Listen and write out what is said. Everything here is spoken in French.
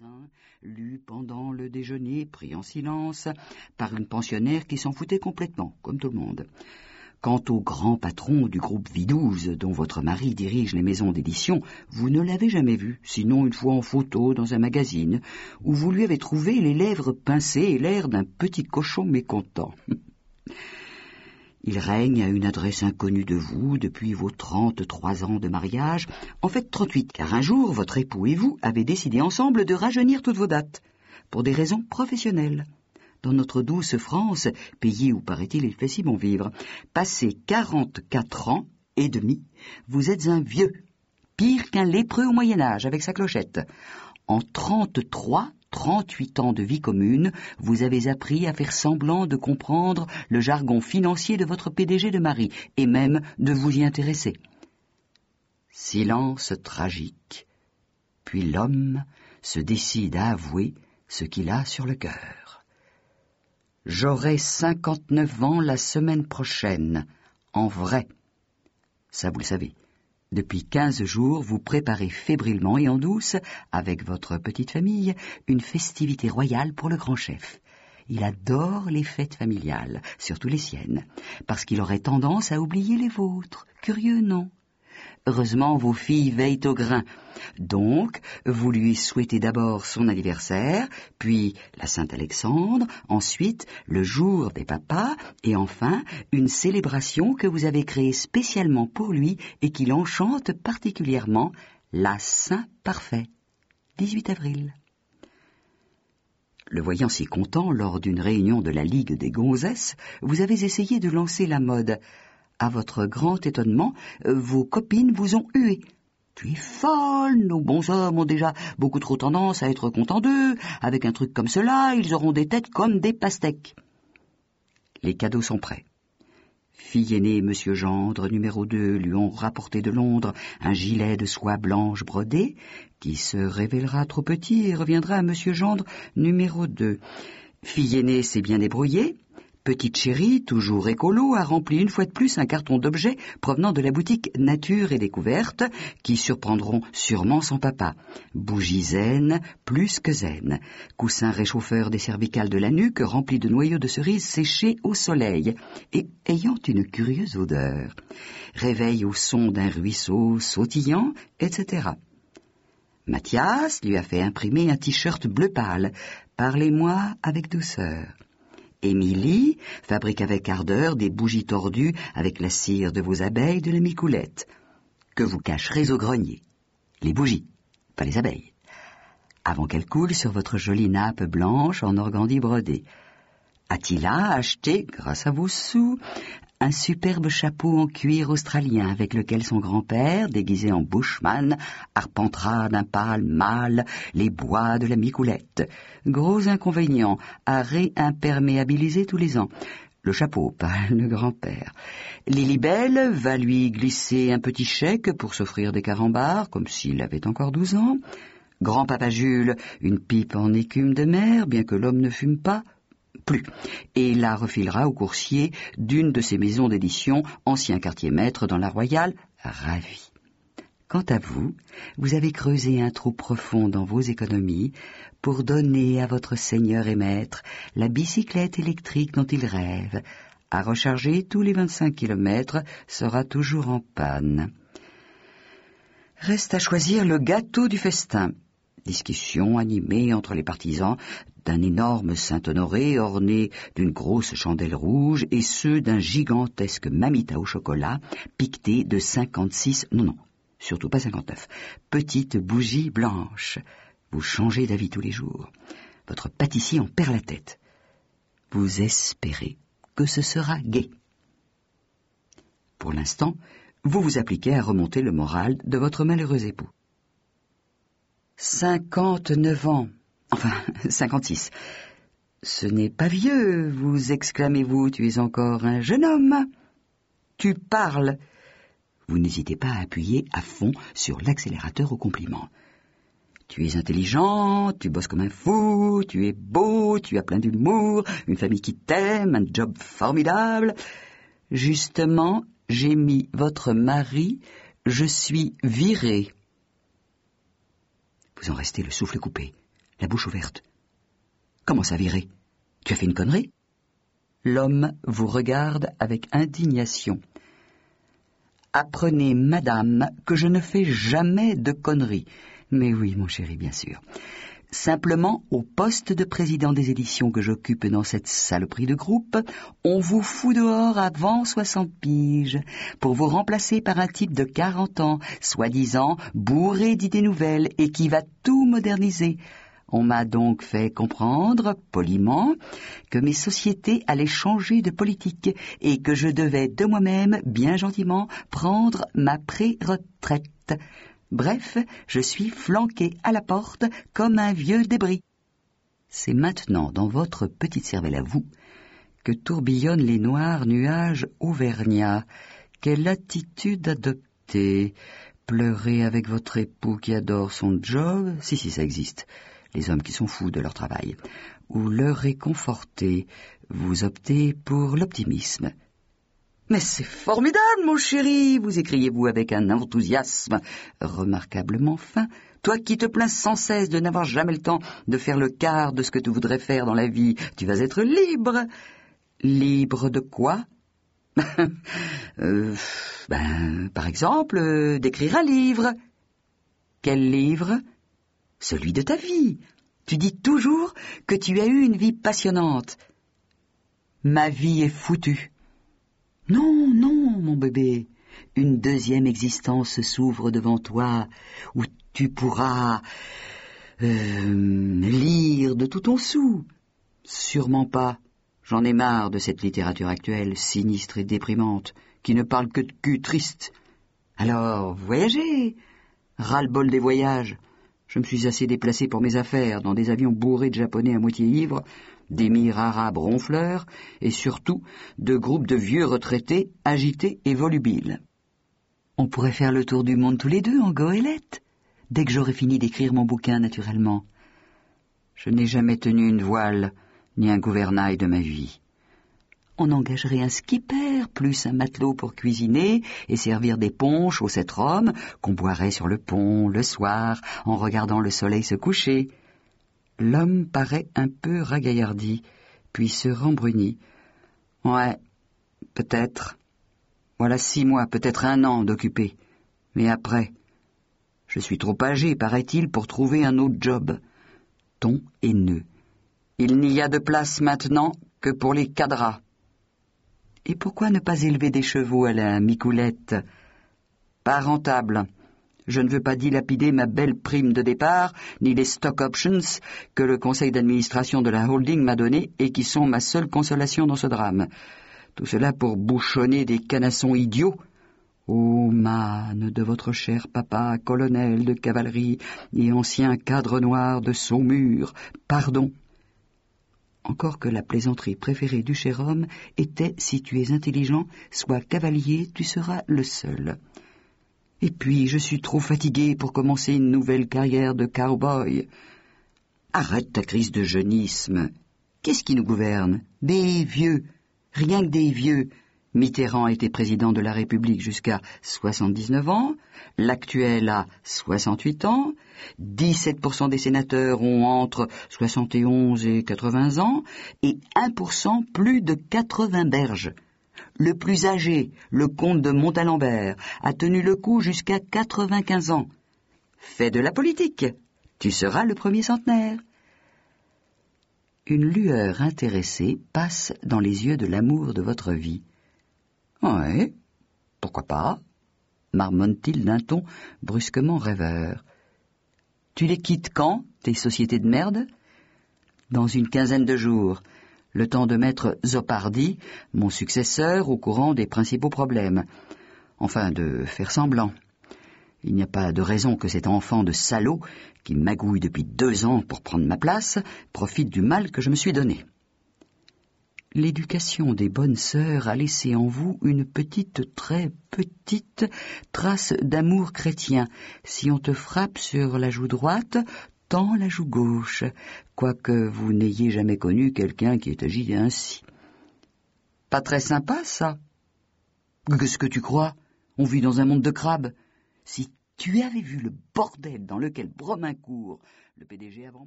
Saint, lu pendant le déjeuner, pris en silence, par une pensionnaire qui s'en foutait complètement, comme tout le monde. Quant au grand patron du groupe Vidouze, dont votre mari dirige les maisons d'édition, vous ne l'avez jamais vu, sinon une fois en photo dans un magazine, où vous lui avez trouvé les lèvres pincées et l'air d'un petit cochon mécontent. Il règne à une adresse inconnue de vous depuis vos trente-trois ans de mariage, en fait trente-huit, car un jour votre époux et vous avez décidé ensemble de rajeunir toutes vos dates, pour des raisons professionnelles. Dans notre douce France, pays où paraît-il il fait si bon vivre, passé quarante-quatre ans et demi, vous êtes un vieux, pire qu'un lépreux au Moyen Âge avec sa clochette. En trente-trois, 38 ans de vie commune, vous avez appris à faire semblant de comprendre le jargon financier de votre PDG de mari, et même de vous y intéresser. Silence tragique. Puis l'homme se décide à avouer ce qu'il a sur le cœur. J'aurai cinquante-neuf ans la semaine prochaine, en vrai. Ça, vous le savez. Depuis quinze jours, vous préparez fébrilement et en douce, avec votre petite famille, une festivité royale pour le grand chef. Il adore les fêtes familiales, surtout les siennes, parce qu'il aurait tendance à oublier les vôtres. Curieux, non? Heureusement, vos filles veillent au grain. Donc, vous lui souhaitez d'abord son anniversaire, puis la Saint-Alexandre, ensuite le jour des papas, et enfin une célébration que vous avez créée spécialement pour lui et qui l'enchante particulièrement, la Saint-Parfait, 18 avril. Le voyant si content lors d'une réunion de la Ligue des Gonzesses, vous avez essayé de lancer la mode. À votre grand étonnement, euh, vos copines vous ont hué. Tu es folle, nos bons hommes ont déjà beaucoup trop tendance à être contents d'eux. Avec un truc comme cela, ils auront des têtes comme des pastèques. Les cadeaux sont prêts. Fille aînée, Monsieur Gendre, numéro 2, lui ont rapporté de Londres un gilet de soie blanche brodée, qui se révélera trop petit et reviendra à Monsieur Gendre, numéro 2. Fille aînée s'est bien débrouillée, Petite chérie, toujours écolo, a rempli une fois de plus un carton d'objets provenant de la boutique Nature et Découverte, qui surprendront sûrement son papa. Bougie zen, plus que zen. Coussin réchauffeur des cervicales de la nuque, rempli de noyaux de cerises séchés au soleil, et ayant une curieuse odeur. Réveil au son d'un ruisseau sautillant, etc. Mathias lui a fait imprimer un t-shirt bleu pâle. Parlez-moi avec douceur. Émilie fabrique avec ardeur des bougies tordues avec la cire de vos abeilles de la micoulette, que vous cacherez au grenier. Les bougies, pas les abeilles. Avant qu'elles coulent sur votre jolie nappe blanche en organdie brodée. Attila a acheté, grâce à vos sous, un superbe chapeau en cuir australien avec lequel son grand-père, déguisé en bushman, arpentera d'un pâle mâle les bois de la micoulette. Gros inconvénient, à réimperméabiliser tous les ans. Le chapeau, pas le grand-père. Lilibelle va lui glisser un petit chèque pour s'offrir des carambars, comme s'il avait encore douze ans. Grand-papa Jules, une pipe en écume de mer, bien que l'homme ne fume pas, plus, et la refilera au coursier d'une de ces maisons d'édition, ancien quartier maître dans la Royale, ravi. Quant à vous, vous avez creusé un trou profond dans vos économies pour donner à votre seigneur et maître la bicyclette électrique dont il rêve. À recharger tous les 25 kilomètres sera toujours en panne. Reste à choisir le gâteau du festin. Discussion animée entre les partisans d'un énorme Saint-Honoré orné d'une grosse chandelle rouge et ceux d'un gigantesque mamita au chocolat piqueté de cinquante-six, non, non, surtout pas cinquante-neuf, petites bougies blanches. Vous changez d'avis tous les jours. Votre pâtissier en perd la tête. Vous espérez que ce sera gai. Pour l'instant, vous vous appliquez à remonter le moral de votre malheureux époux. Cinquante-neuf ans. Enfin, cinquante-six. Ce n'est pas vieux, vous exclamez-vous, tu es encore un jeune homme. Tu parles. Vous n'hésitez pas à appuyer à fond sur l'accélérateur au compliment. Tu es intelligent, tu bosses comme un fou, tu es beau, tu as plein d'humour, une famille qui t'aime, un job formidable. Justement, j'ai mis votre mari, je suis viré. Vous en restez le souffle coupé. La bouche ouverte. Comment ça virer Tu as fait une connerie? L'homme vous regarde avec indignation. Apprenez, madame, que je ne fais jamais de conneries. Mais oui, mon chéri, bien sûr. Simplement, au poste de président des éditions que j'occupe dans cette saloperie de groupe, on vous fout dehors avant 60 piges, pour vous remplacer par un type de 40 ans, soi-disant bourré d'idées nouvelles et qui va tout moderniser. On m'a donc fait comprendre, poliment, que mes sociétés allaient changer de politique et que je devais de moi-même, bien gentiment, prendre ma pré-retraite. Bref, je suis flanqué à la porte comme un vieux débris. C'est maintenant dans votre petite cervelle à vous que tourbillonnent les noirs nuages auvergnats. Quelle attitude adopter Pleurer avec votre époux qui adore son job Si, si, ça existe. Les hommes qui sont fous de leur travail. Ou leur réconforter. Vous optez pour l'optimisme. Mais c'est formidable, mon chéri, vous écriez-vous avec un enthousiasme remarquablement fin. Toi qui te plains sans cesse de n'avoir jamais le temps de faire le quart de ce que tu voudrais faire dans la vie, tu vas être libre. Libre de quoi? Euh, Ben, par exemple, euh, d'écrire un livre. Quel livre? Celui de ta vie. Tu dis toujours que tu as eu une vie passionnante. Ma vie est foutue. Non, non, mon bébé, une deuxième existence s'ouvre devant toi, où tu pourras euh, lire de tout ton sou. Sûrement pas. J'en ai marre de cette littérature actuelle, sinistre et déprimante, qui ne parle que de cul triste. Alors, voyagez Ras-le-bol des voyages. Je me suis assez déplacé pour mes affaires, dans des avions bourrés de japonais à moitié ivres, d'émirs arabes ronfleurs, et surtout de groupes de vieux retraités agités et volubiles. On pourrait faire le tour du monde tous les deux en goélette, dès que j'aurai fini d'écrire mon bouquin naturellement. Je n'ai jamais tenu une voile, ni un gouvernail de ma vie. On engagerait un skipper, plus un matelot pour cuisiner et servir des ponches aux sept hommes qu'on boirait sur le pont le soir en regardant le soleil se coucher. L'homme paraît un peu ragaillardi, puis se rembrunit. Ouais, peut-être. Voilà six mois, peut-être un an d'occupé. Mais après, je suis trop âgé, paraît-il, pour trouver un autre job. Ton haineux. Il n'y a de place maintenant que pour les cadras. Et pourquoi ne pas élever des chevaux à la micoulette? Pas rentable je ne veux pas dilapider ma belle prime de départ, ni les stock options que le conseil d'administration de la holding m'a donné et qui sont ma seule consolation dans ce drame. Tout cela pour bouchonner des canassons idiots. Ô manne de votre cher papa, colonel de cavalerie et ancien cadre noir de Saumur, pardon. Encore que la plaisanterie préférée du cher homme était si tu es intelligent, sois cavalier, tu seras le seul. Et puis, je suis trop fatigué pour commencer une nouvelle carrière de cow-boy. Arrête ta crise de jeunisme. Qu'est-ce qui nous gouverne? Des vieux. Rien que des vieux. Mitterrand était président de la République jusqu'à 79 ans, l'actuel a 68 ans, 17% des sénateurs ont entre 71 et 80 ans, et 1% plus de 80 berges. Le plus âgé, le comte de Montalembert, a tenu le coup jusqu'à 95 ans. Fais de la politique. Tu seras le premier centenaire. Une lueur intéressée passe dans les yeux de l'amour de votre vie. Ouais, pourquoi pas? Marmonne-t-il d'un ton brusquement rêveur. Tu les quittes quand, tes sociétés de merde? Dans une quinzaine de jours le temps de mettre Zopardi, mon successeur, au courant des principaux problèmes. Enfin, de faire semblant. Il n'y a pas de raison que cet enfant de salaud, qui magouille depuis deux ans pour prendre ma place, profite du mal que je me suis donné. L'éducation des bonnes sœurs a laissé en vous une petite, très petite trace d'amour chrétien. Si on te frappe sur la joue droite, tant la joue gauche, quoique vous n'ayez jamais connu quelqu'un qui ait agi ainsi. Pas très sympa, ça? Qu'est-ce que tu crois? On vit dans un monde de crabes. Si tu avais vu le bordel dans lequel Bromincourt, le PDG avant